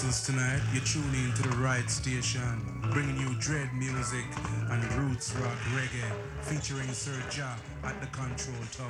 tonight, you're tuning into the right station, bringing you dread music and roots rock reggae, featuring Sir Ja at the control tower.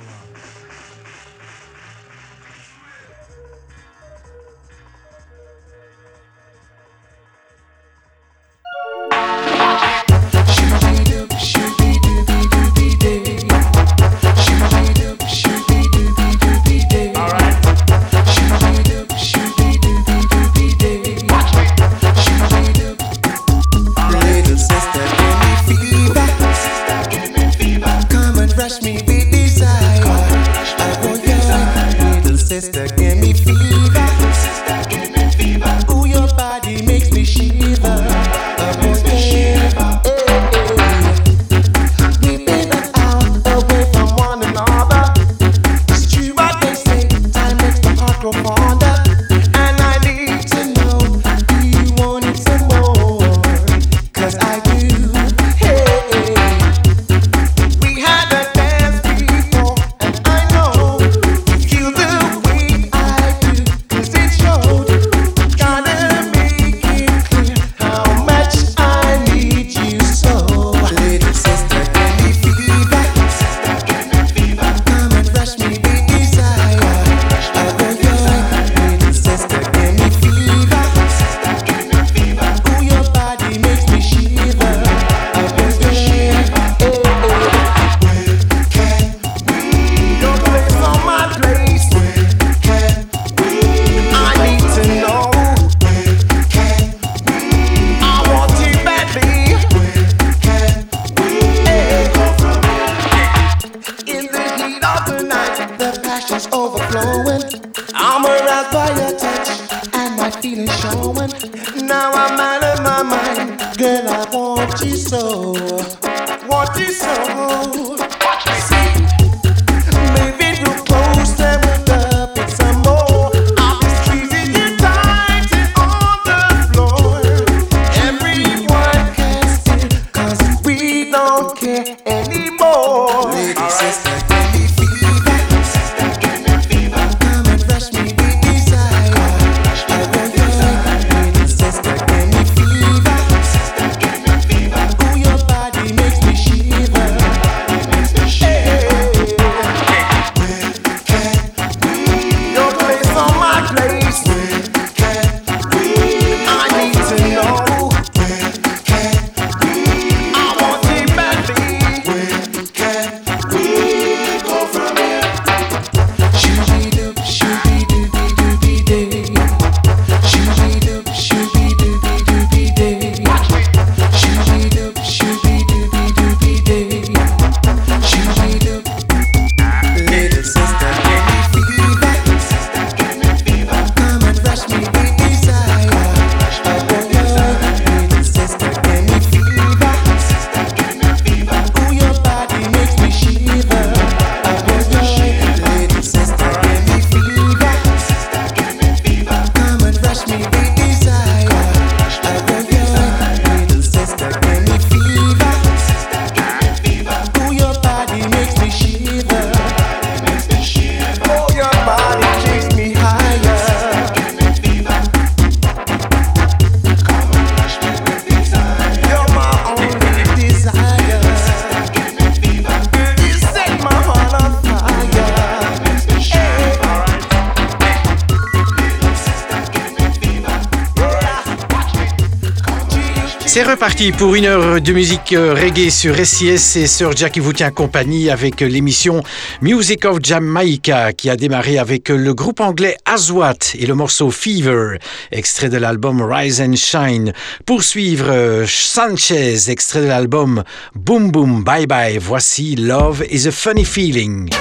Reparti pour une heure de musique euh, reggae sur SIS et Sir Jack qui vous tient compagnie avec l'émission Music of Jamaica qui a démarré avec le groupe anglais Aswat et le morceau Fever, extrait de l'album Rise and Shine. Poursuivre euh, Sanchez, extrait de l'album Boom Boom Bye Bye. Voici Love is a Funny Feeling.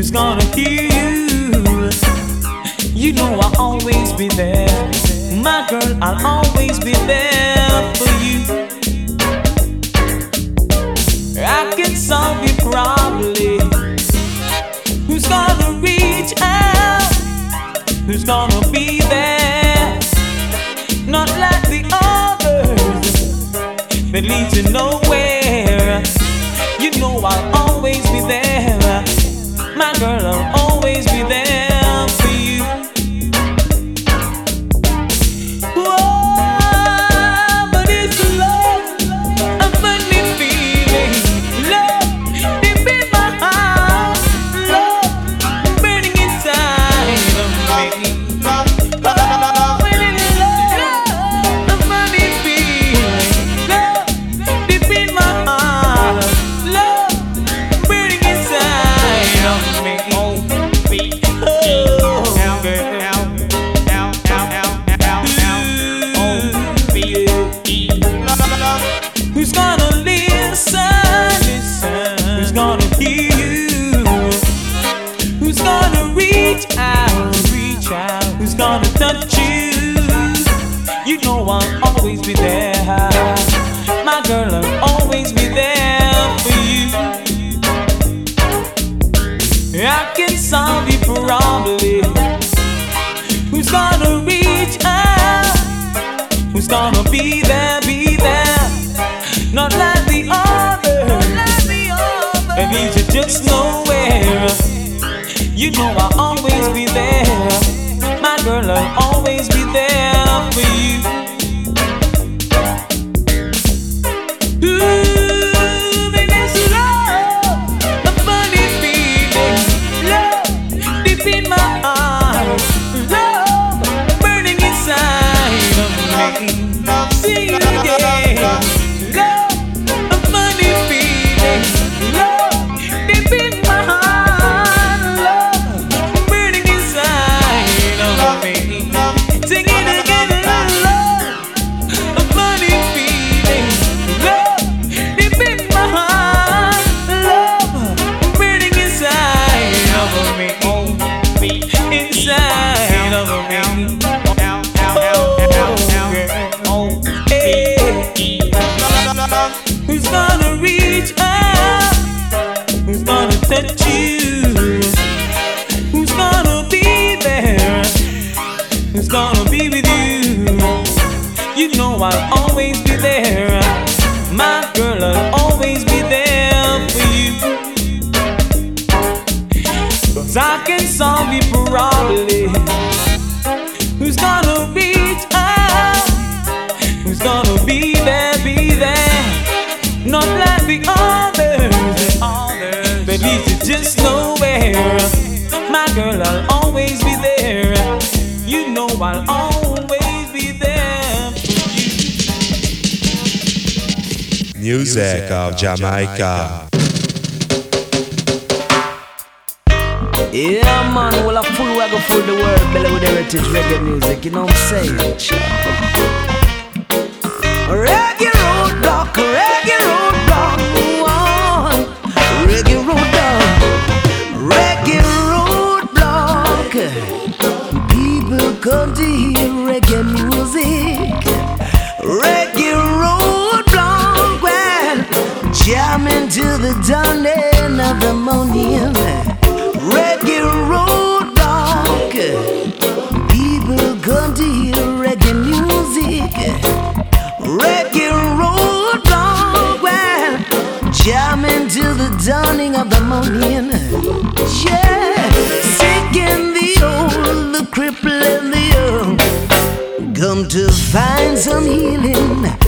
Who's gonna hear you. You know I'll always be there. My girl, I'll always be there for you. I can solve your problem. Who's gonna reach out? Who's gonna be there? Not like the others that lead to nowhere. You know I'll gonna reach out? Who's gonna touch you? Who's gonna be there? Who's gonna be with you? You know I'll always be there. My girl, I'll always be there for you. Cause I can solve your problem. Girl, I'll always be there. You know I'll always be there for you. Music of Jamaica. Yeah, man, well, a full way go full the world, belly with heritage reggae music, you know what I'm saying? The dawning of the morning. Reggae roadblock. People come to hear reggae music. Reggae roadblock. Well, jamming to the dawning of the morning. Yeah, singing the old, the cripple and the young. Come to find some healing.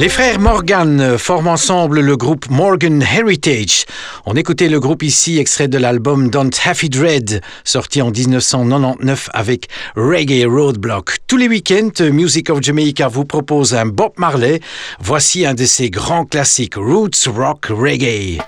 Les frères Morgan forment ensemble le groupe Morgan Heritage. On écoutait le groupe ici, extrait de l'album Don't Have Dread, sorti en 1999 avec Reggae Roadblock. Tous les week-ends, Music of Jamaica vous propose un Bob Marley. Voici un de ses grands classiques, Roots Rock Reggae.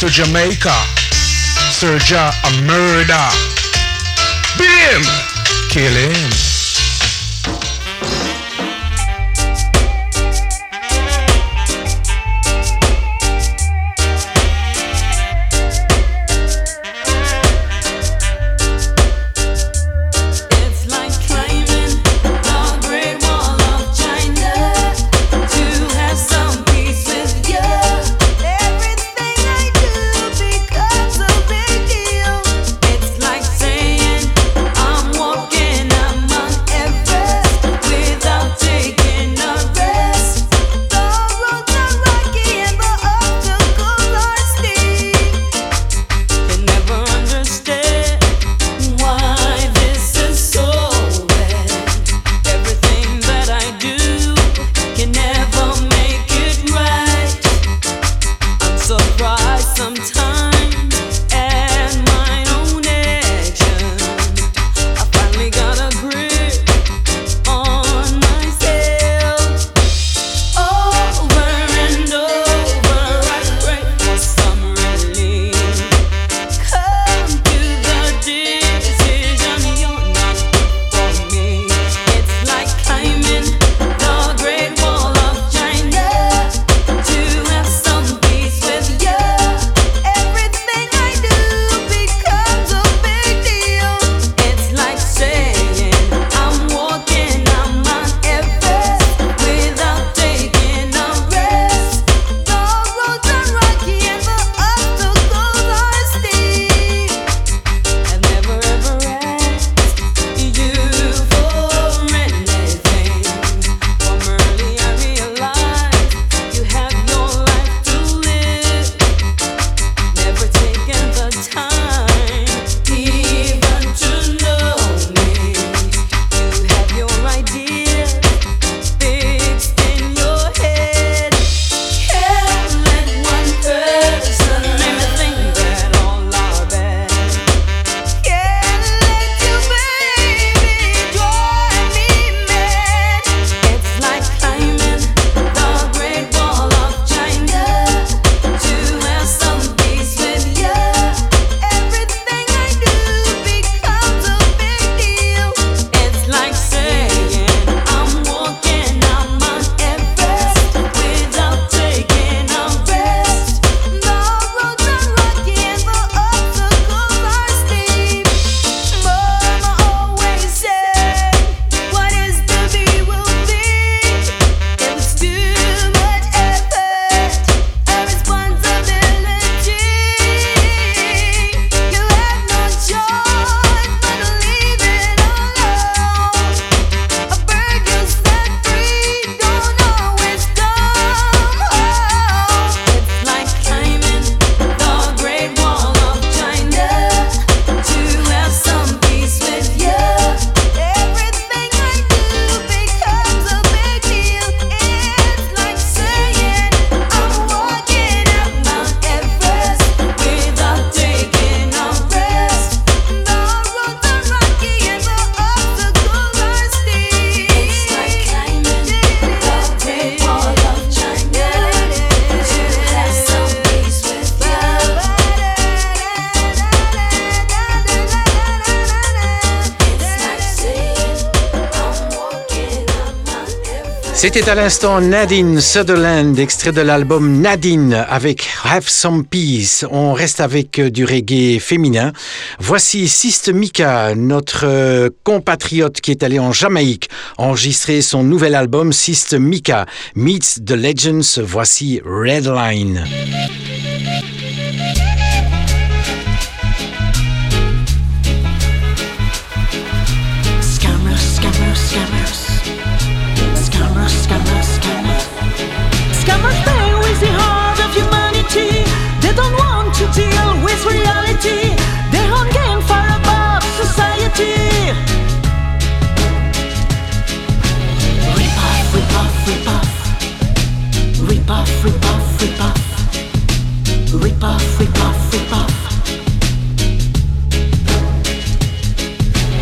To Jamaica, Serja a murder. Beat him, kill him. C'était à l'instant Nadine Sutherland, extrait de l'album Nadine avec Have Some Peace. On reste avec euh, du reggae féminin. Voici Sist Mika, notre euh, compatriote qui est allé en Jamaïque enregistrer son nouvel album Sist Mika Meets the Legends. Voici Redline. Rip off, rip off, rip off. Rip off,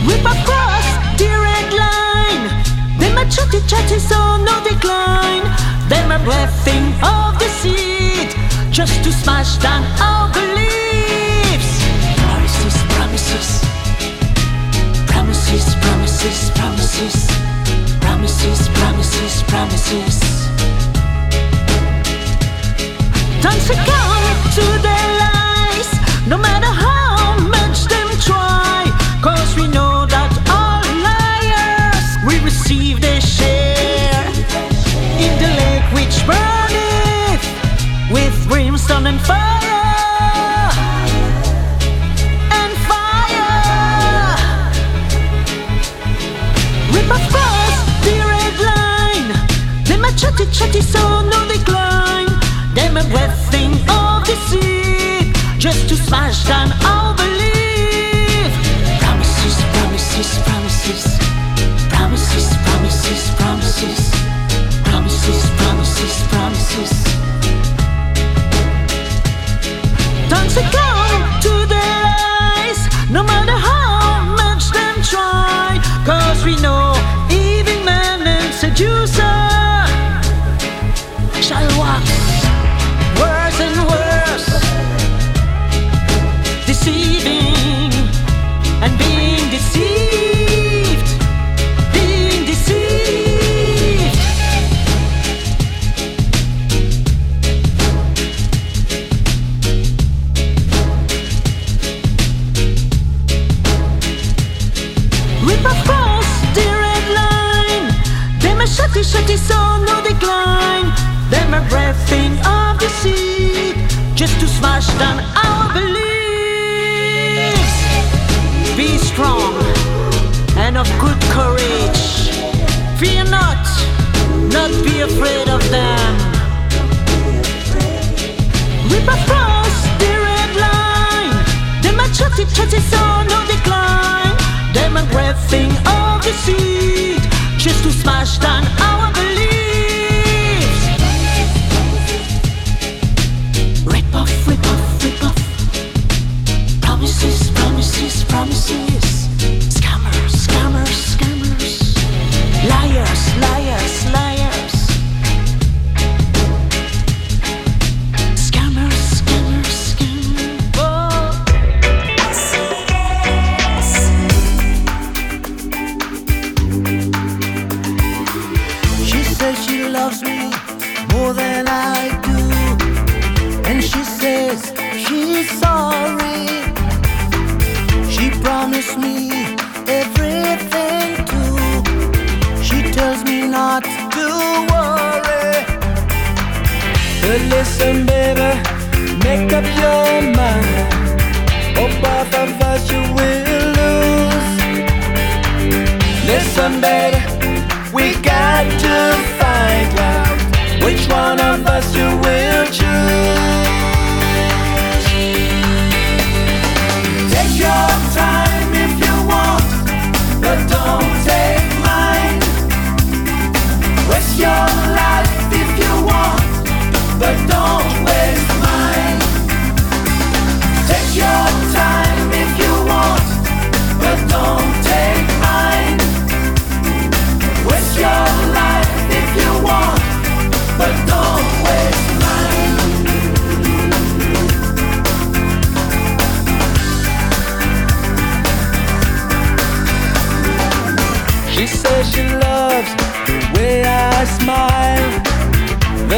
rip across the red line. Them a chatty chatty, so no decline. Them a breathing of the just to smash down our beliefs. Promises, promises, promises. Promises, promises, promises. promises. To their lies, no matter how much them try. Cause we know that all liars receive their share in the which with brimstone and fire. And fire. The red line. Them a chatty chatty so no decline. Them a breathing of the sea just to smash down our belief. Promises, promises, promises, promises, promises, promises, promises, promises, promises. Don't succumb to their lies, no matter how much them try. Cause we know even man and seducer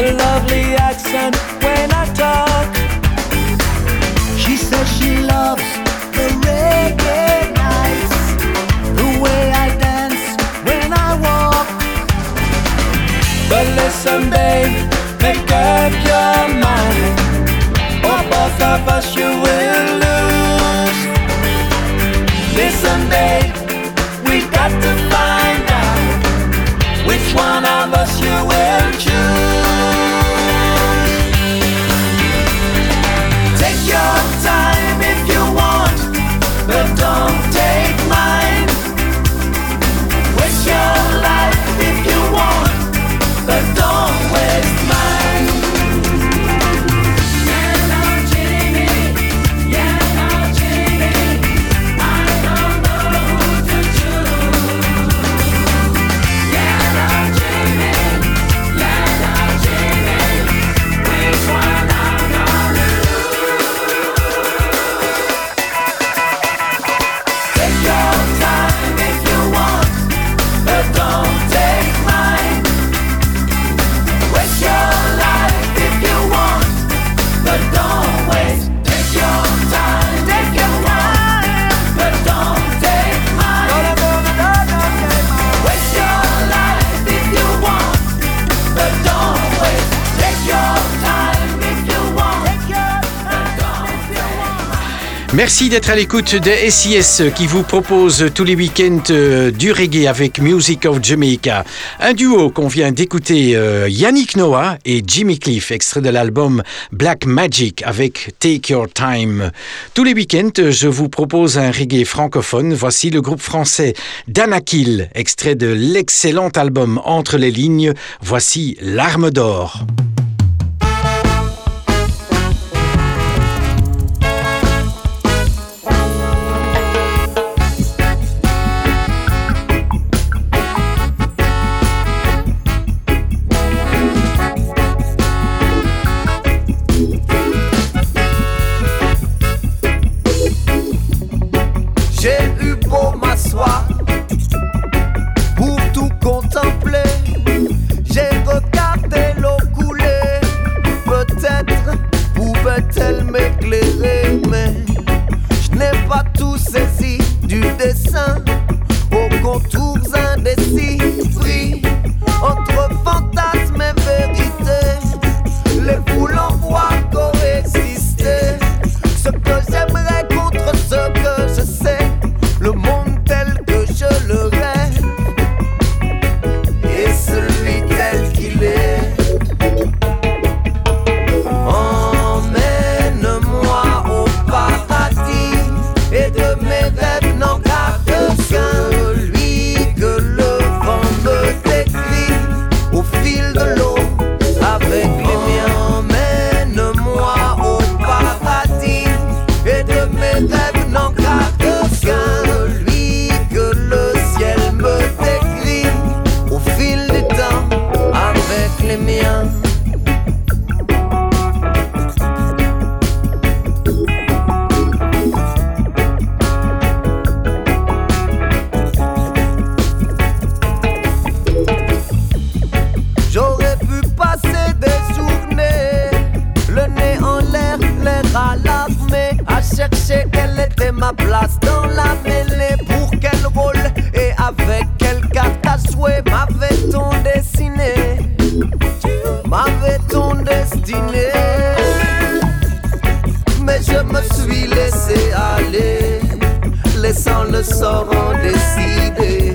the lovely accent when I talk. She says she loves the reggae nights, the way I dance when I walk. But listen, babe, make up your mind, or both of us you will lose. Listen, babe, we got to Merci d'être à l'écoute de SIS qui vous propose tous les week-ends euh, du reggae avec Music of Jamaica. Un duo qu'on vient d'écouter, euh, Yannick Noah et Jimmy Cliff, extrait de l'album Black Magic avec Take Your Time. Tous les week-ends, je vous propose un reggae francophone. Voici le groupe français Danakil, extrait de l'excellent album Entre les lignes. Voici L'arme d'or. No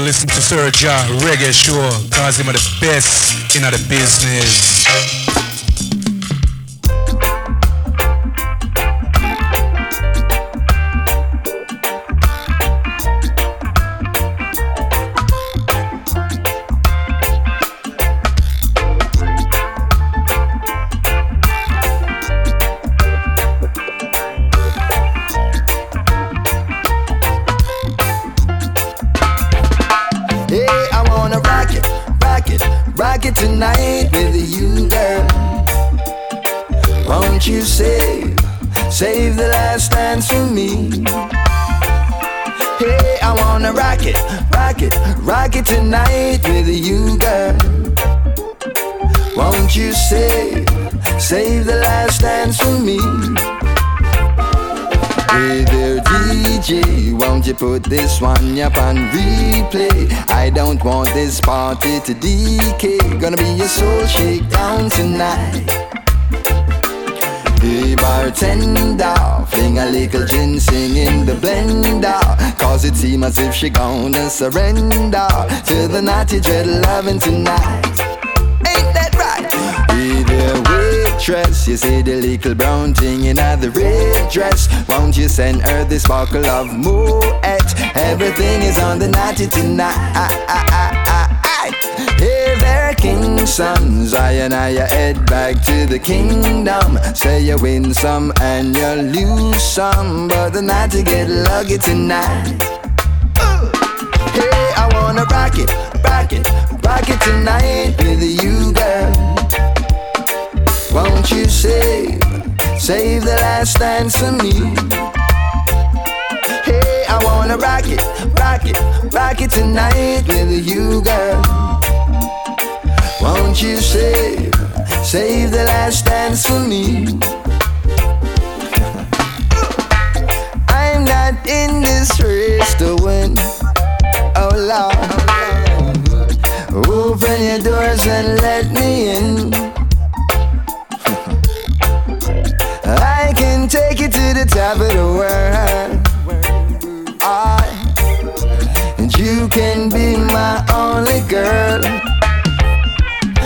listen to Sir Ja Reggae Show, cause him are the best in the business. Want this party to decay. Gonna be a soul shakedown tonight. Hey bartender, fling a little ginseng in the blender Cause it seems as if she gonna surrender To the naughty dread loving tonight waitress You see the little brown thing in the red dress Won't you send her this sparkle of Moet? Everything is on the naughty tonight Hey there, king sons, I and I head back to the kingdom. Say you win some and you lose some, but the night get lucky tonight. Hey, I wanna rock it, rock it, rock it tonight with you, girl. Won't you save, save the last dance for me? Hey, I wanna rock it, rock it, rock it tonight with you, girl. Won't you save, save the last dance for me? I'm not in this race to win. Oh Lord, open your doors and let me in. The top of the world. I, and you can be my only girl.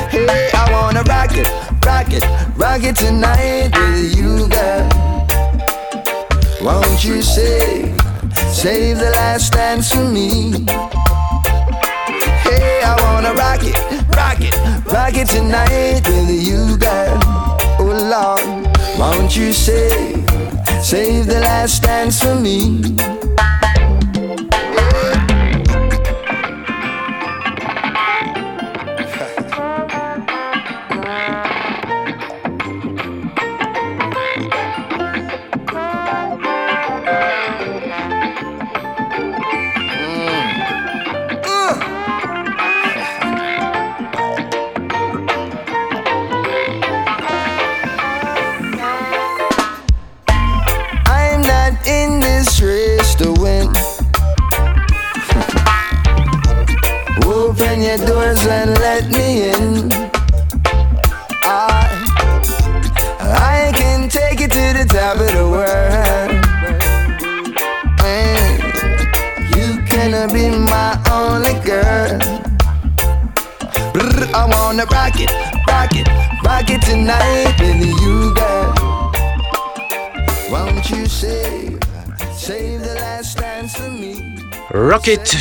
Hey, I wanna rock it, rock it, rock it tonight with you, girl. Won't you save, save the last dance for me? Hey, I wanna rock it, rock it, rock it tonight with you, girl. Oh Lord, won't you save, save the last dance for me?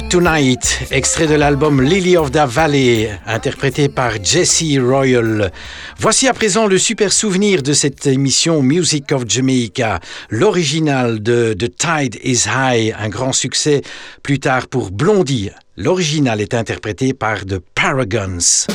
Tonight, extrait de l'album Lily of the Valley, interprété par Jesse Royal. Voici à présent le super souvenir de cette émission Music of Jamaica, l'original de The Tide is High, un grand succès plus tard pour Blondie. L'original est interprété par The Paragons.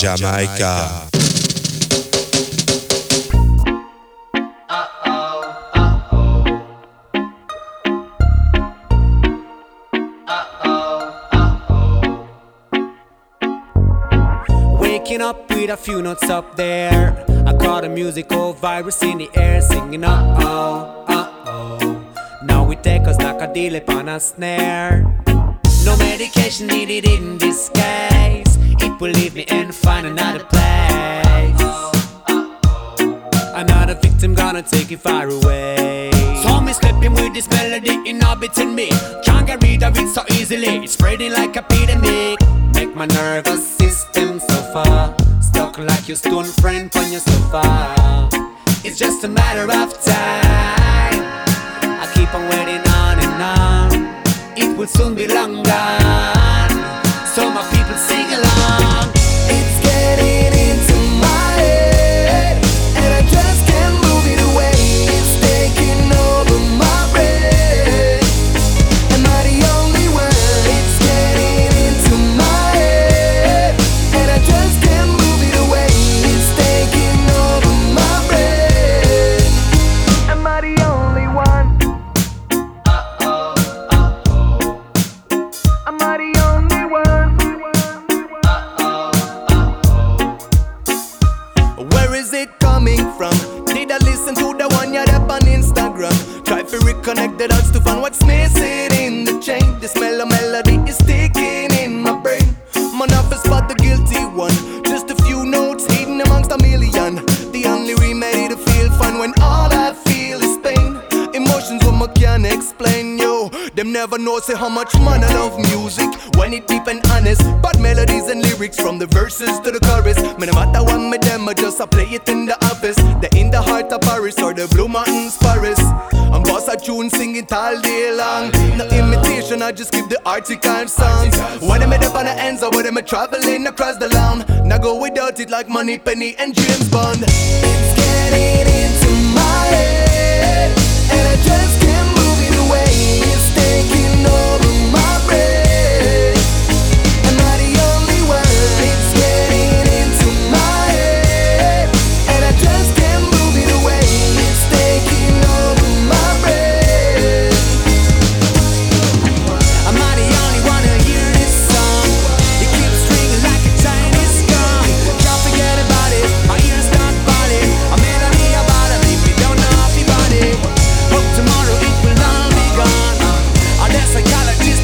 Jamaica. Waking up with a few notes up there. I caught a musical virus in the air, singing uh oh, uh oh. Now we take us like a deal upon a snare. No medication needed in this case. Will leave me and find another place. Another victim gonna take it far away. Saw me slipping with this melody inhabiting me. Can't get rid of it so easily. It's spreading like a epidemic. Make my nervous system suffer. Stuck like your stone friend on your sofa. It's just a matter of time. I keep on waiting on and on it will soon be long gone. It all day long. No imitation, I just keep the article songs. When I'm up on the ends or when I'm traveling across the land. Now go without it like Moneypenny and James Bond. It's getting into my head, and I just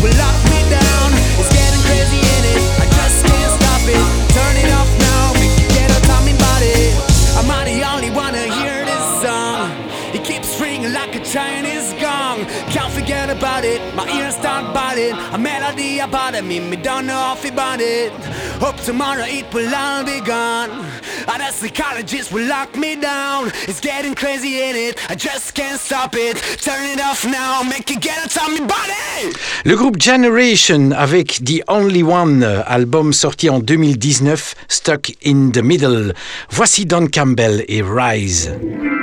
Will lock me down. It's getting crazy in it. I just can't stop it. Turn it off now. Make you get out of me body. Am I the only one to hear this song? It keeps ringing like a Chinese gong. Can't forget about it. My ears start balling. A melody about it. Me, me don't know if about it. Hope tomorrow it will all be gone. And the psychologist will lock me down. It's getting crazy in it? I just can't stop it. Turn it off now. Make it get out of me body. Le groupe Generation avec The Only One, album sorti en 2019, Stuck in the Middle. Voici Don Campbell et Rise.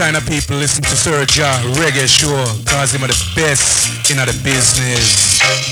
kind of people listen to Sir Ja Reggae Show, cause him are the best in the business.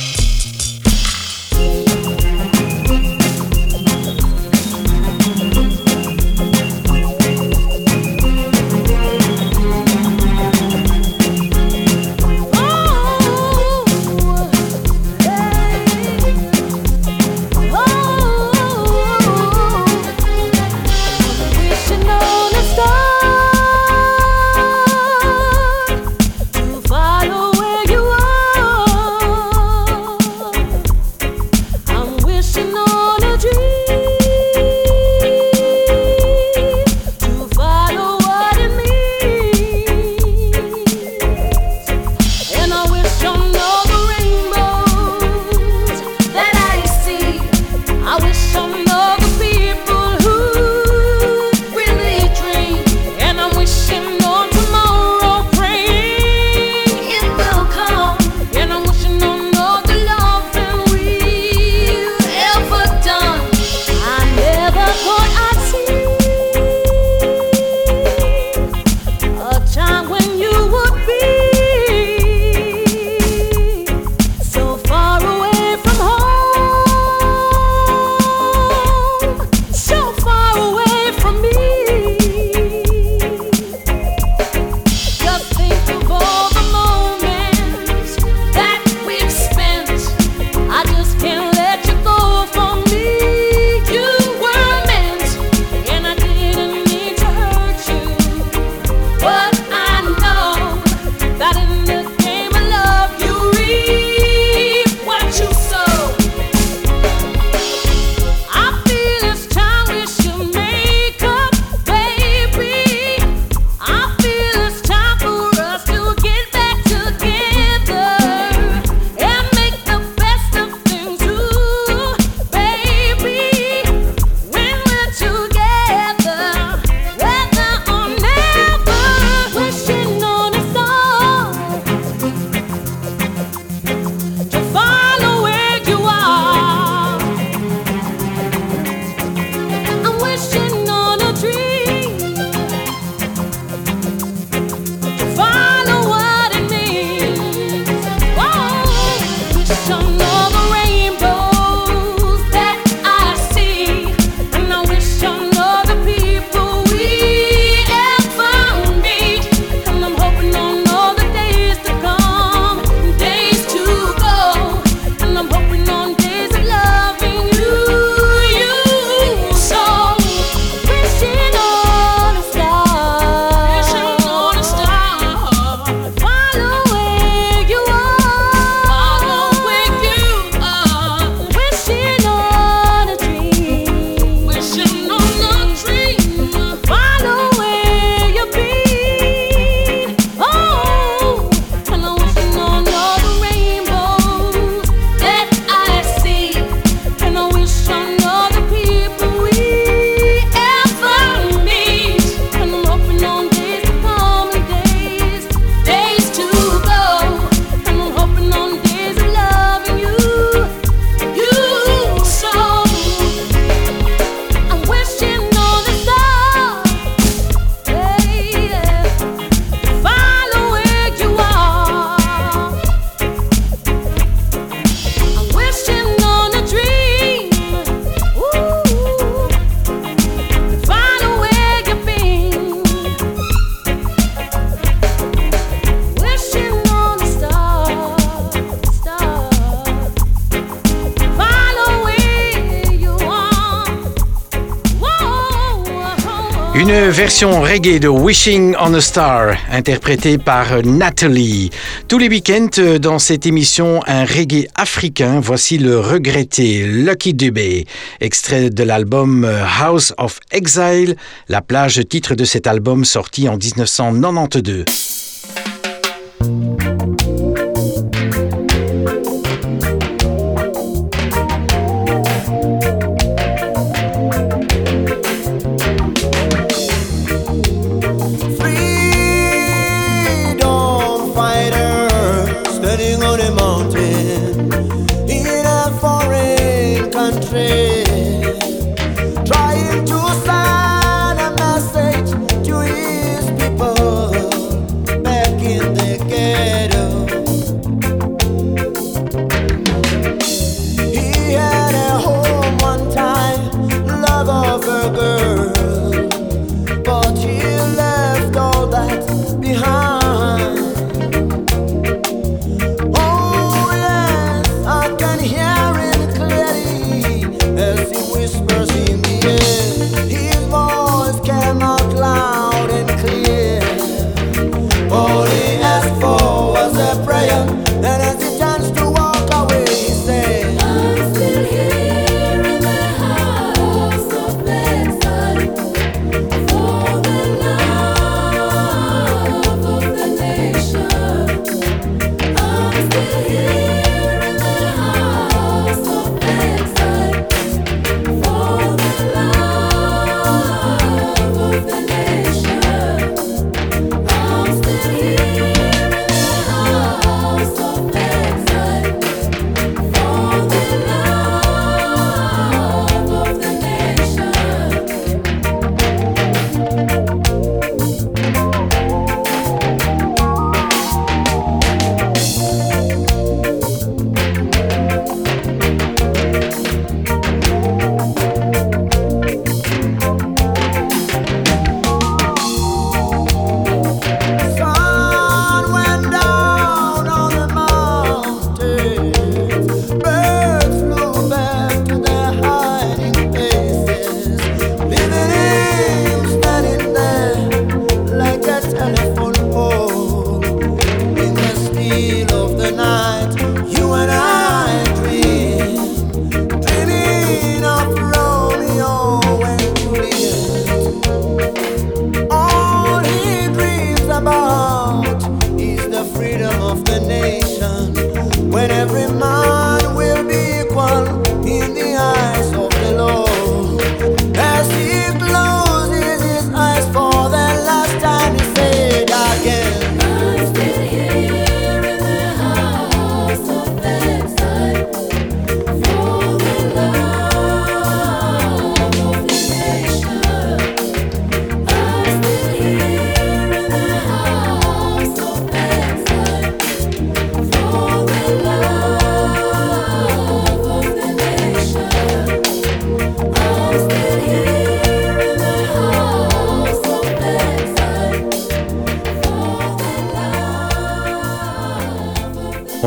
Une version reggae de Wishing on a Star, interprétée par Natalie. Tous les week-ends, dans cette émission, un reggae africain. Voici le regretté Lucky Dubé, extrait de l'album House of Exile, la plage titre de cet album sorti en 1992.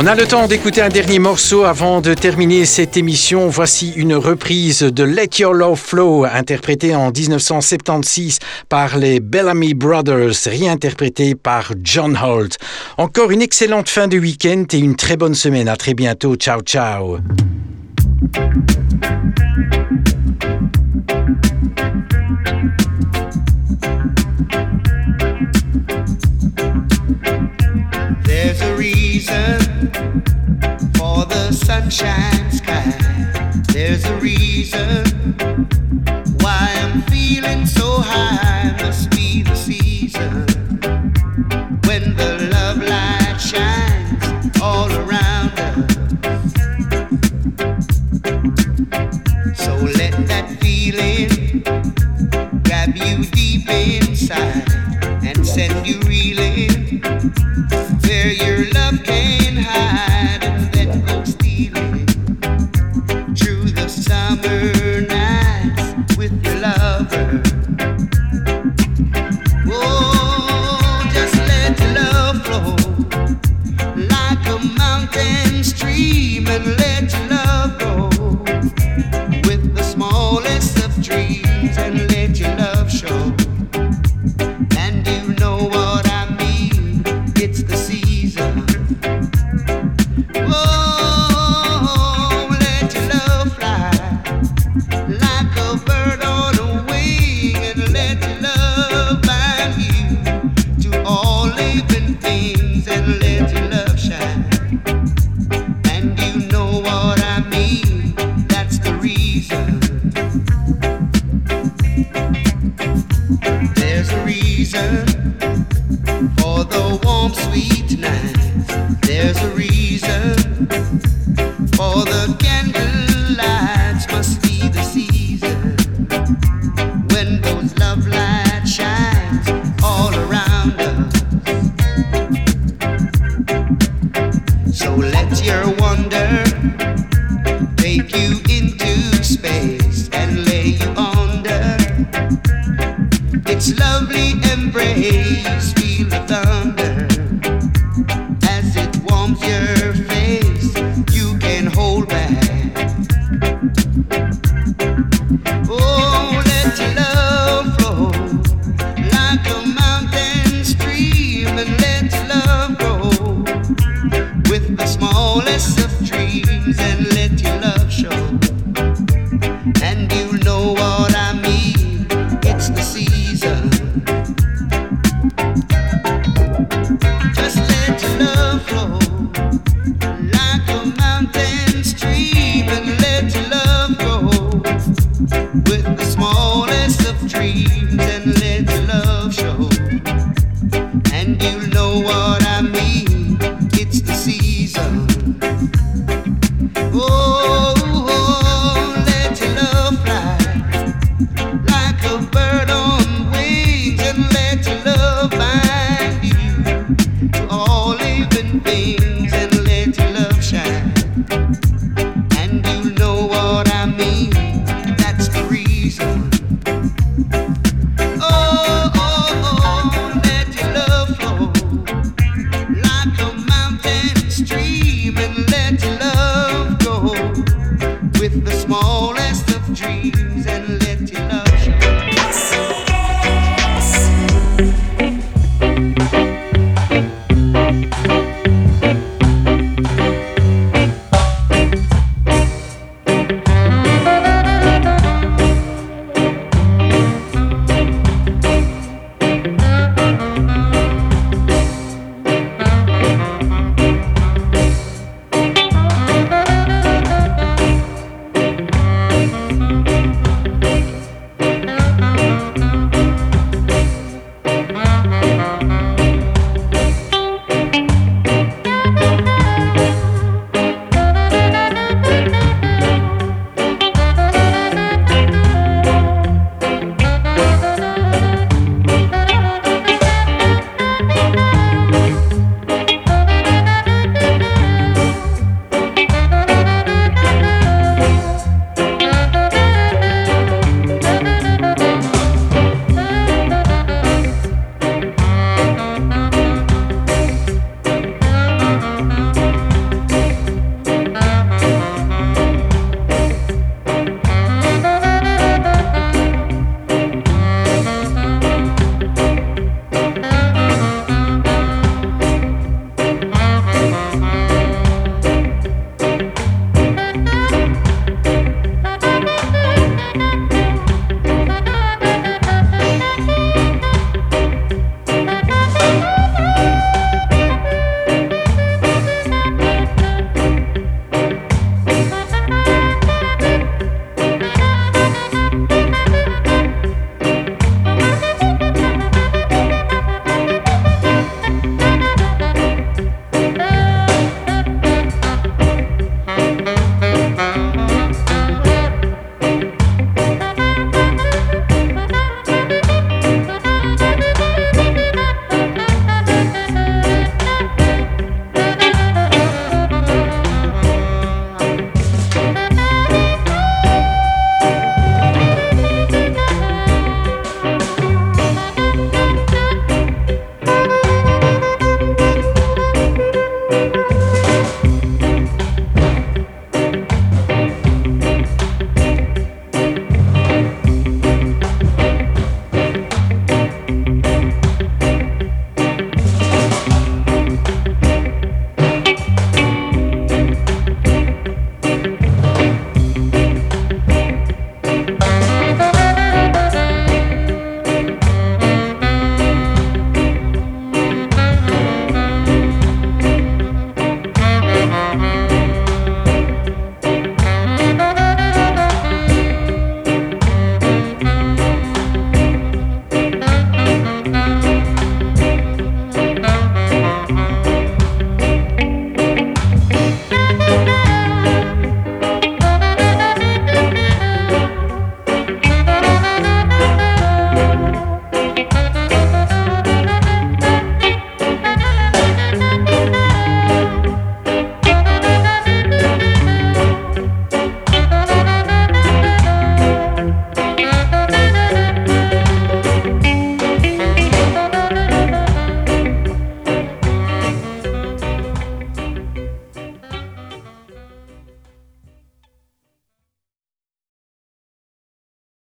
On a le temps d'écouter un dernier morceau avant de terminer cette émission. Voici une reprise de Let Your Love Flow, interprétée en 1976 par les Bellamy Brothers, réinterprétée par John Holt. Encore une excellente fin de week-end et une très bonne semaine. À très bientôt. Ciao, ciao. Sunshine sky. There's a reason why I'm feeling so high. Must be the season when the love light shines all around us. So let that feeling grab you deep inside and send you reeling where your